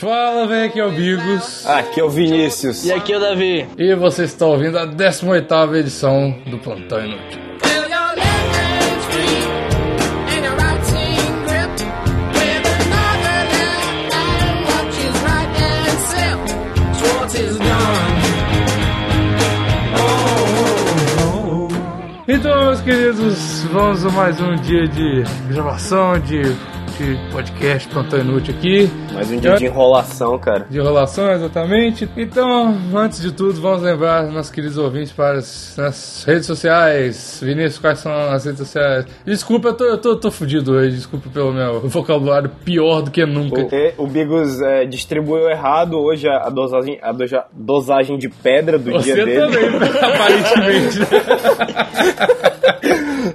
Fala, velho, aqui é o Bigos. Aqui é o Vinícius. E aqui é o Davi. E você está ouvindo a 18 edição do Plantão Inútil. Então, meus queridos, vamos a mais um dia de gravação, de, de podcast Plantão Inútil aqui. Mais um dia de enrolação, cara. De enrolação, exatamente. Então, antes de tudo, vamos lembrar nossos queridos ouvintes para as nas redes sociais. Vinícius, quais são as redes sociais? Desculpa, eu tô, eu tô, tô fudido hoje, desculpa pelo meu vocabulário pior do que nunca. Porque o Bigos é, distribuiu errado hoje a, dosagem, a doja- dosagem de pedra do Você dia dele. também, aparentemente.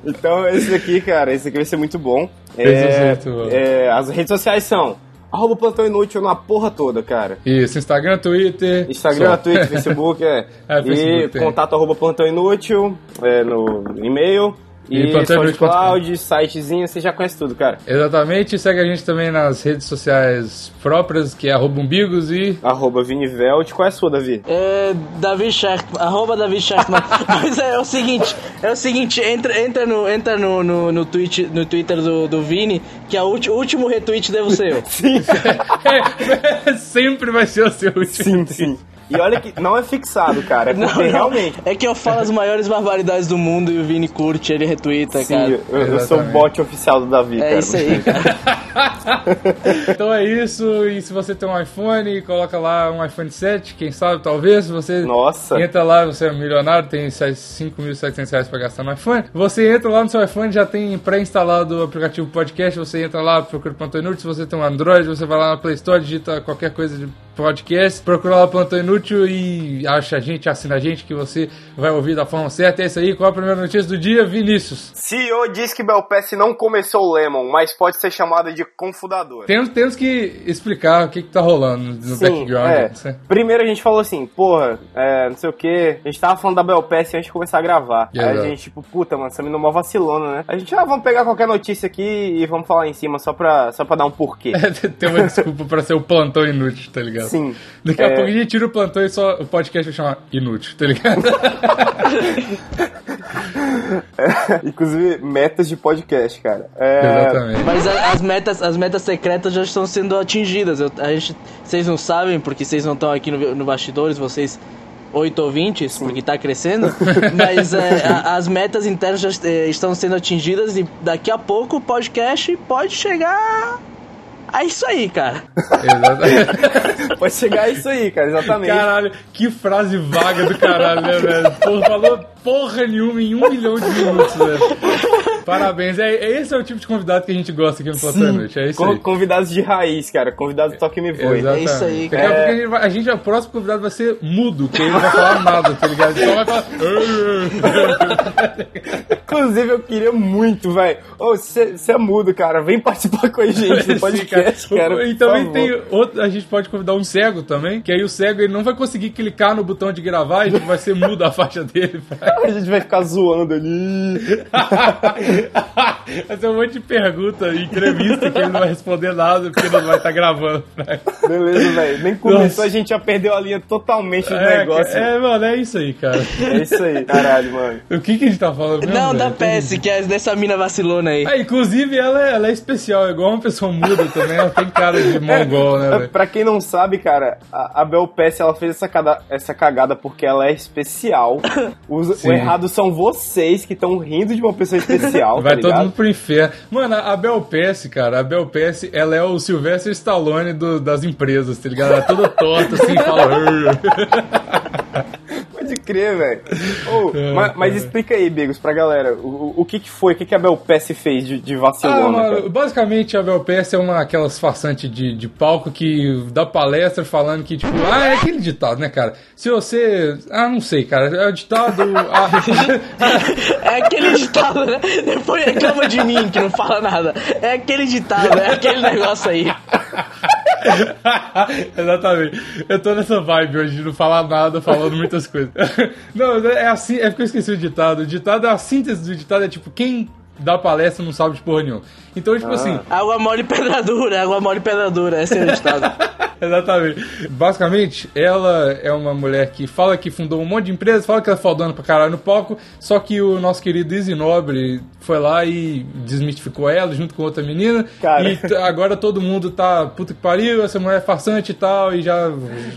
Então, esse aqui, cara, esse aqui vai ser muito bom. É, é, as redes sociais são arroba plantão inútil na porra toda, cara. Isso, Instagram, Twitter. Instagram, só. Twitter, Facebook, é. É, e Facebook tem. contato arroba plantão inútil é, no e-mail. E E. SoundCloud, sitezinho, você já conhece tudo, cara. Exatamente, segue a gente também nas redes sociais próprias, que é arroba umbigos e... Arroba Vinivelt. Qual é a sua, Davi? É Davi Sharkman, arroba Davi Sharkman. Mas é, é o seguinte, é o seguinte, entra, entra, no, entra no, no, no, tweet, no Twitter do, do Vini, que o último retweet devo ser eu. É, sempre vai ser o seu último. Sim, sim. E olha que não é fixado, cara. É porque realmente. É que eu falo as maiores barbaridades do mundo e o Vini curte, ele retweeta, Sim, cara. eu, eu sou o bot oficial do Davi, cara. É isso aí, cara. Então é isso, e se você tem um iPhone, coloca lá um iPhone 7, quem sabe, talvez, você Nossa. entra lá, você é milionário, tem 5.700 reais pra gastar no iPhone, você entra lá no seu iPhone, já tem pré-instalado o aplicativo podcast, você entra lá, procura Plantão Inútil, se você tem um Android, você vai lá na Play Store, digita qualquer coisa de podcast, procura lá Plantão Inútil e acha a gente, assina a gente, que você vai ouvir da forma certa. É isso aí, qual a primeira notícia do dia, Vinícius? CEO diz que Belpass não começou o Lemon, mas pode ser chamada de confundador. Temos, temos que explicar o que, que tá rolando no Sim, background. é. né? Primeiro a gente falou assim, porra, é, não sei o que, a gente tava falando da Belpass antes de começar a gravar. Aí a gente, tipo, puta, mano, essa menina é mó vacilona, né? A gente, ah, vamos pegar qualquer notícia aqui e vamos falar em cima só pra, só pra dar um porquê. Tem uma desculpa pra ser o plantão inútil, tá ligado? Sim. Daqui a É. pouco a gente tira o plantão e só o podcast vai chamar inútil, tá ligado? Inclusive, metas de podcast, cara. É, Exatamente. Mas a- as metas, as metas secretas já estão sendo atingidas. Eu- a gente, vocês não sabem, porque vocês não estão aqui no, no bastidores, vocês oito ouvintes, porque tá crescendo. Mas é, a- as metas internas já eh, estão sendo atingidas e daqui a pouco o podcast pode chegar a isso aí, cara. Exatamente. Pode chegar a isso aí, cara, exatamente. Caralho, que frase vaga do caralho, né, velho? Porra, falou porra nenhuma em um milhão de minutos, velho. Parabéns. É, é- esse é o tipo de convidado que a gente gosta aqui no Plantão Inútil. É isso Con- aí. Convidados de raiz, cara. Convidados toque me voe. É isso aí, Daqui a pouco a gente, vai, a gente, o próximo convidado vai ser mudo, que ele não vai falar nada, tá ligado? Ele só vai falar. Inclusive, eu queria muito, velho. Ô, você é mudo, cara. Vem participar com a gente do Sim, podcast, cara. E por também tem outro, a gente pode convidar um cego também, que aí o cego ele não vai conseguir clicar no botão de gravar e vai ser mudo a faixa dele. A gente vai ficar zoando ali. vai ser um monte de pergunta e entrevista que ele não vai responder nada porque ele não vai estar gravando. Beleza, velho. Nem começou, Nossa. a gente já perdeu a linha totalmente do É, negócio. é, mano, é isso aí, cara. É isso aí, caralho, mano. O que, que a gente tá falando? mesmo, Não, da? PS, que é dessa mina vacilona aí. Ah, inclusive ela é, ela é especial, é igual uma pessoa muda também, ela tem cara de mongol, né, É, velho? pra quem não sabe, cara, a, a Bel Pass, ela fez essa, cada- essa cagada porque ela é especial. Os- o errado são vocês que estão rindo de uma pessoa especial, Vai tá todo mundo pro inferno. Mano, a Bel Pass, cara, a Bel Pass, ela é o Sylvester Stallone do- das empresas, tá ligado? Ela é toda torta, assim, fala... Pode crer, velho. Ô, É, mas, mas explica aí, Bigos, pra galera, o, o- que que foi, o que que a Bel Pass fez de, de Ah, vacilona, cara? basicamente a Bel Pass é uma aquelas farsantes de, de palco que dá palestra falando que, tipo, ah, é aquele ditado, né, cara? Se você. Ah, não sei, cara. É o ditado. ah, É aquele ditado, né? Depois reclama de mim que não fala nada. É aquele ditado, é aquele negócio aí. Exatamente. Eu tô nessa vibe hoje de não falar nada, falando muitas coisas. Não, é assim, é porque eu esqueci o ditado. O ditado, a síntese do ditado é tipo, quem dá palestra não sabe de porra nenhuma. Então, tipo assim, Água mole pedra dura, água mole pedra dura, esse é o ditado. Exatamente. Basicamente, ela é uma mulher que fala que fundou um monte de empresas, fala que ela é fodona pra caralho no palco, só que o nosso querido Easy Nobre foi lá e desmistificou ela junto com outra menina. Cara. E agora todo mundo tá puta que pariu, essa mulher é farsante e tal, e já.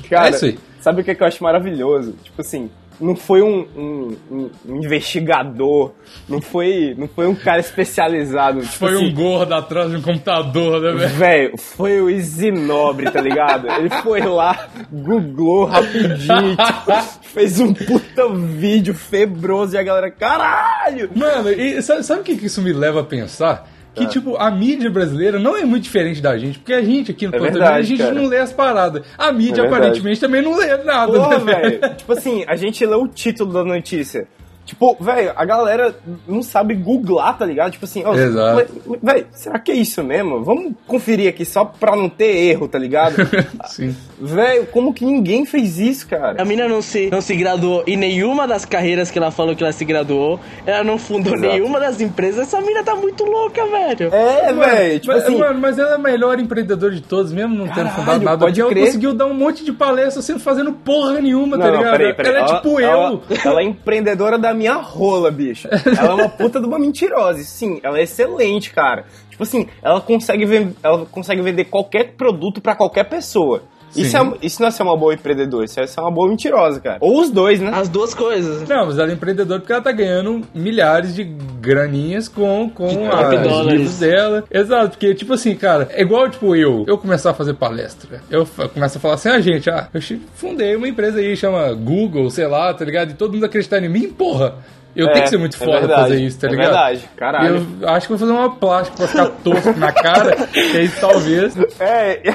Cara, é isso aí. sabe o que, que eu acho maravilhoso? Tipo assim, não foi um, um- um- um investigador, não foi, não foi um cara especializado. Tipo Foi assim, um gordo atrás de um computador, né, velho? Velho, foi o Isinobre, tá ligado? Ele foi lá, googlou rapidinho, tipo, fez um puta vídeo febroso e a galera, caralho! Mano, e sabe, sabe o que isso me leva a pensar? Que, tipo, a mídia brasileira não é muito diferente da gente, porque a gente aqui no É verdade, a gente cara. não lê as paradas. A mídia, É aparentemente, também não lê nada, Porra, né, velho. Tipo assim, a gente lê o título da notícia. Tipo, velho, a galera não sabe googlar, tá ligado? Tipo assim, ó, Exato. velho, será que é isso mesmo? Vamos conferir aqui só pra não ter erro, tá ligado? Sim. velho, como que ninguém fez isso, cara? A mina não se, não se graduou em nenhuma das carreiras que ela falou que ela se graduou. Ela não fundou Exato. nenhuma das empresas. Essa mina tá muito louca, velho. É, velho, tipo mas, assim, mano, mas ela é a melhor empreendedora de todos, mesmo não tendo fundado nada. pode ela crer. conseguiu dar um monte de palestra sem fazendo porra nenhuma, tá Não, não, ligado? peraí, peraí. Ela é tipo ela, eu. Ela é empreendedora da minha rola, bicho. Ela é uma puta de uma mentirosa. Sim, ela é excelente, cara. Tipo assim, ela consegue, ela consegue vender qualquer produto pra qualquer pessoa. Isso, é, isso não é ser uma boa empreendedora, isso é ser uma boa mentirosa, cara. Ou os dois, né? As duas coisas. Não, mas ela é empreendedora porque ela tá ganhando milhares de graninhas com, com top as dólares. livros dela. Exato, porque, tipo assim, cara, é igual, tipo, eu, eu começar a fazer palestra. Eu começo a falar assim, ah, gente, ah, eu fundei uma empresa aí, chama Google, sei lá, tá ligado? E todo mundo acreditar em mim, porra. Eu É, tenho que ser muito é foda verdade, fazer isso, tá é ligado? verdade, caralho. Eu acho que vou fazer uma plástica pra ficar tosco na cara, que aí talvez. É.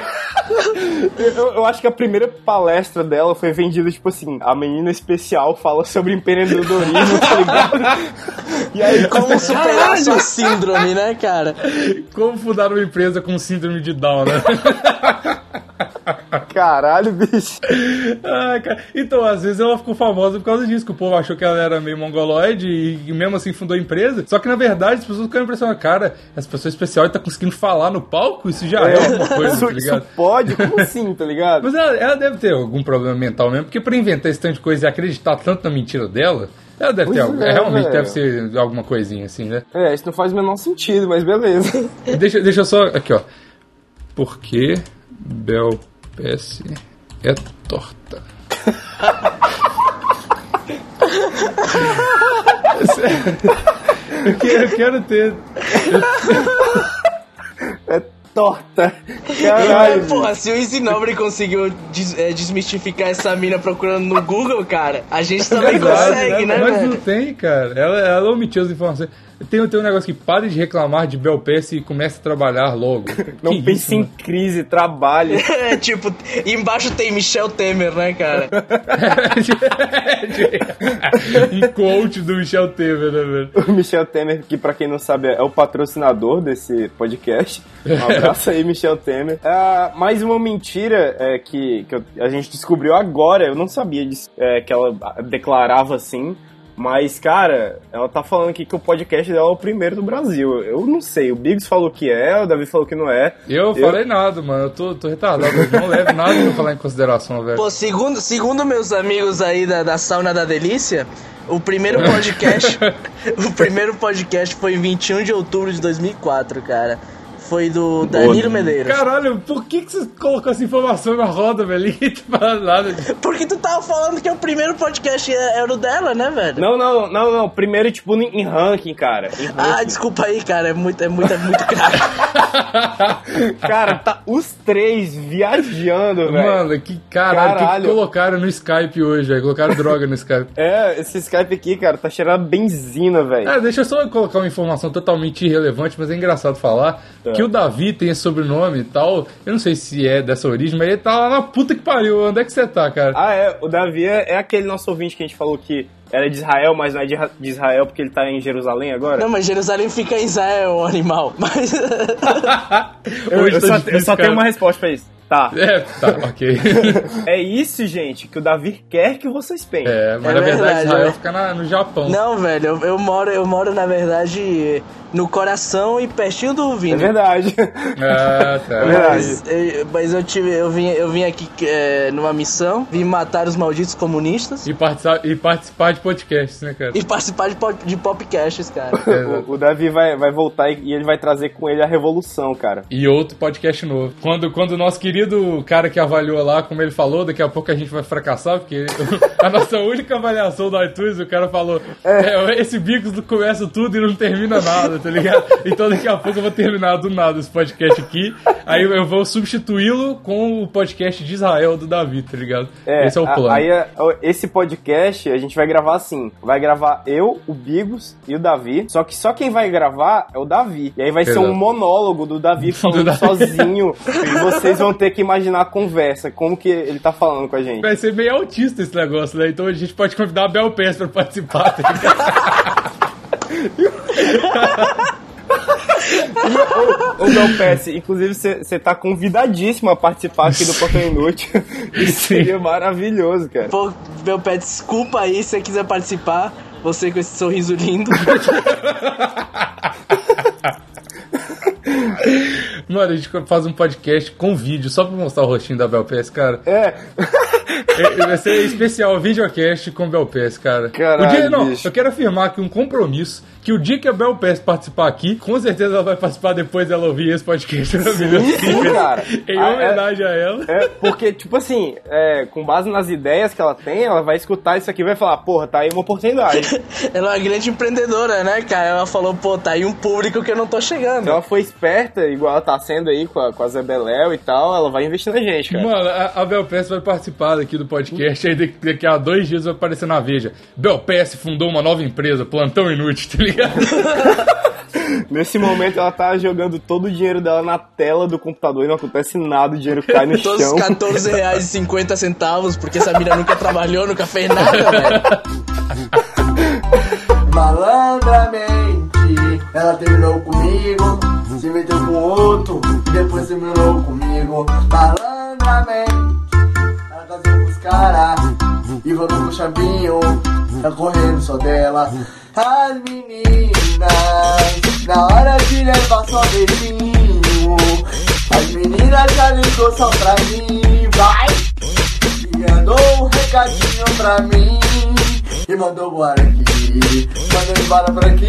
eu, eu acho que a primeira palestra dela foi vendida, tipo assim, a menina especial fala sobre empreendedorismo, tá ligado? E aí, Como superar sua síndrome, né, cara? Como fundar uma empresa com síndrome de Down, né? Caralho, bicho. Ah, cara. Então, às vezes ela ficou famosa por causa disso, que o povo achou que ela era meio mongoloide e, mesmo assim fundou a empresa. Só que na verdade as pessoas ficaram impressionadas, cara, essa pessoa especial tá conseguindo falar no palco, isso já é, alguma coisa, isso, tá ligado? isso pode? Como assim, tá ligado? Mas ela, ela deve ter algum problema mental mesmo, porque pra inventar esse tanto de coisa e acreditar tanto na mentira dela, ela deve ter Pois algo. é, realmente deve ser alguma coisinha assim, né? É, isso não faz o menor sentido, mas beleza. Deixa, deixa eu só. Aqui, ó. Por que Bel PS é torta? eu, quero, eu quero ter. É torta. Caralho. Porra, se o Easy Nobre conseguiu des- é, desmistificar essa mina procurando no Google, cara, a gente também consegue, né, Mas não velho? tem, cara. Ela, ela omitiu as informações. Tem, tem um negócio que pare de reclamar de Bel e comece a trabalhar logo. Não Que pense isso, em mano? crise, trabalhe. É, tipo, embaixo tem Michel Temer, né, cara? em quote do Michel Temer, né, velho? O Michel Temer, que pra quem não sabe é o patrocinador desse podcast. Um abraço aí, Michel Temer. Ah, mais uma mentira é, que, que a gente descobriu agora, eu não sabia disso, é, que ela declarava assim. Mas, cara, ela tá falando aqui que o podcast dela é o primeiro do Brasil. Eu não sei, o Biggs falou que é, o Davi falou que não é. Eu falei nada, mano. Eu tô, tô retardado. Eu não levo nada pra falar em consideração, velho. Pô, segundo, segundo meus amigos aí da, da Sauna da Delícia, o primeiro podcast. o primeiro podcast foi em 21 de outubro de 2004, cara. Foi do Danilo Medeiros. Caralho, por que, que você colocou essa informação na roda, velho? Ninguém te fala nada. Porque tu tava falando que o primeiro podcast é- era o dela, né, velho? Não, não, não, não. Primeiro, tipo, em ranking, cara. Em ranking. Ah, desculpa aí, cara. É muito, é muito, é muito craque. Cara, tá os três viajando, velho. Mano, que caralho, o que que Caralho. colocaram no Skype hoje, velho? Colocaram droga no Skype. É, esse Skype aqui, cara, tá cheirando a benzina, velho. É, deixa eu só colocar uma informação totalmente irrelevante, mas é engraçado falar É. que o Davi tem esse sobrenome e tal. Eu não sei se é dessa origem, mas ele tá lá na puta que pariu. Onde é que você tá, cara? Ah, é, o Davi é, é aquele nosso ouvinte que a gente falou que era de Israel, mas não é de, de Israel porque ele tá em Jerusalém agora. Não, mas Jerusalém fica em Israel, o animal. Mas. eu, eu tá só, difícil, eu só tenho uma resposta pra isso. Tá. É, tá, ok. É isso, gente, que o Davi quer que vocês pensem. É, mas É na verdade verdade, Israel né? fica na- no Japão. Não, velho, eu, eu moro, eu moro, na verdade, no coração e pertinho do É Vini. verdade. Ah, tá. É verdade. Mas, eu, mas eu tive, eu vim, eu vim aqui é, numa missão, vim matar os malditos comunistas E participar, e participar de podcasts, né, cara? e participar de, de popcasts, cara. O, o Davi vai, vai voltar e, e ele vai trazer com ele a revolução, cara. E outro podcast novo. Quando, quando o nosso querido cara que avaliou lá, como ele falou, daqui a pouco a gente vai fracassar, porque a nossa única avaliação do iTunes, o cara falou: é, esse Bigos não começa tudo e não termina nada, tá ligado? Então daqui a pouco eu vou terminar do nada esse podcast aqui. Aí eu vou substituí-lo com o podcast de Israel do Davi, tá ligado? esse é o a- plano. Aí a- esse podcast a gente vai gravar assim: vai gravar eu, o Bigos e o Davi. Só que só quem vai gravar é o Davi. E aí vai ser Exato. um monólogo do Davi falando Davi. sozinho. e vocês vão ter que imaginar a conversa, como que ele tá falando com a gente. Vai ser meio autista esse negócio, né? Então a gente pode convidar a Bel Pés pra participar, tá ligado? Ô, Belpes, inclusive você tá convidadíssimo a participar aqui do Portão Inútil. Isso seria maravilhoso, cara. Pô, meu pé, desculpa aí se você quiser participar. Você com esse sorriso lindo. Mano, a gente faz um podcast com vídeo só pra mostrar o rostinho da Bel Pés, cara. É, É, Vai ser especial, videocast com Bel Pés, cara. Caralho, o dia, não, bicho. eu quero afirmar aqui um compromisso que o dia que a Bel participar aqui, com certeza ela vai participar depois dela ouvir esse podcast maravilhoso. sim, cara. Em Ah, é- homenagem a ela. É, porque, tipo assim, é, com base nas ideias que ela tem, ela vai escutar isso aqui e vai falar, porra, tá aí uma oportunidade. Ela é uma grande empreendedora, né, cara? Ela falou, pô, tá aí um público que eu não tô chegando. Se ela for esperta, igual ela tá sendo aí com a, com a Zé Beléu e tal, ela vai investir na gente, cara. Mano, a, a Bel vai participar aqui do podcast, aí daqui, a dois dias vai aparecer na Veja. Bel fundou uma nova empresa, Plantão Inútil, tá ligado? Nesse momento ela tá jogando todo o dinheiro dela na tela do computador e não acontece nada, o dinheiro cai no Todos chão. os 14 reais e 50 centavos, porque essa mina nunca trabalhou, nunca fez nada, velho. Malandramente, ela terminou comigo, se meteu com outro, e depois terminou comigo. Malandramente, ela casou com os caras, e voltou com o chavinho, tá correndo só dela. As meninas, na hora de levar só beijinho, as meninas já ligou só pra mim, vai! E mandou um recadinho pra mim E mandou embora aqui Mandou embora por aqui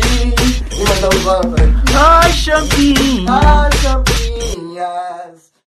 E mandou embora por aqui Ai, champinha. As champinhas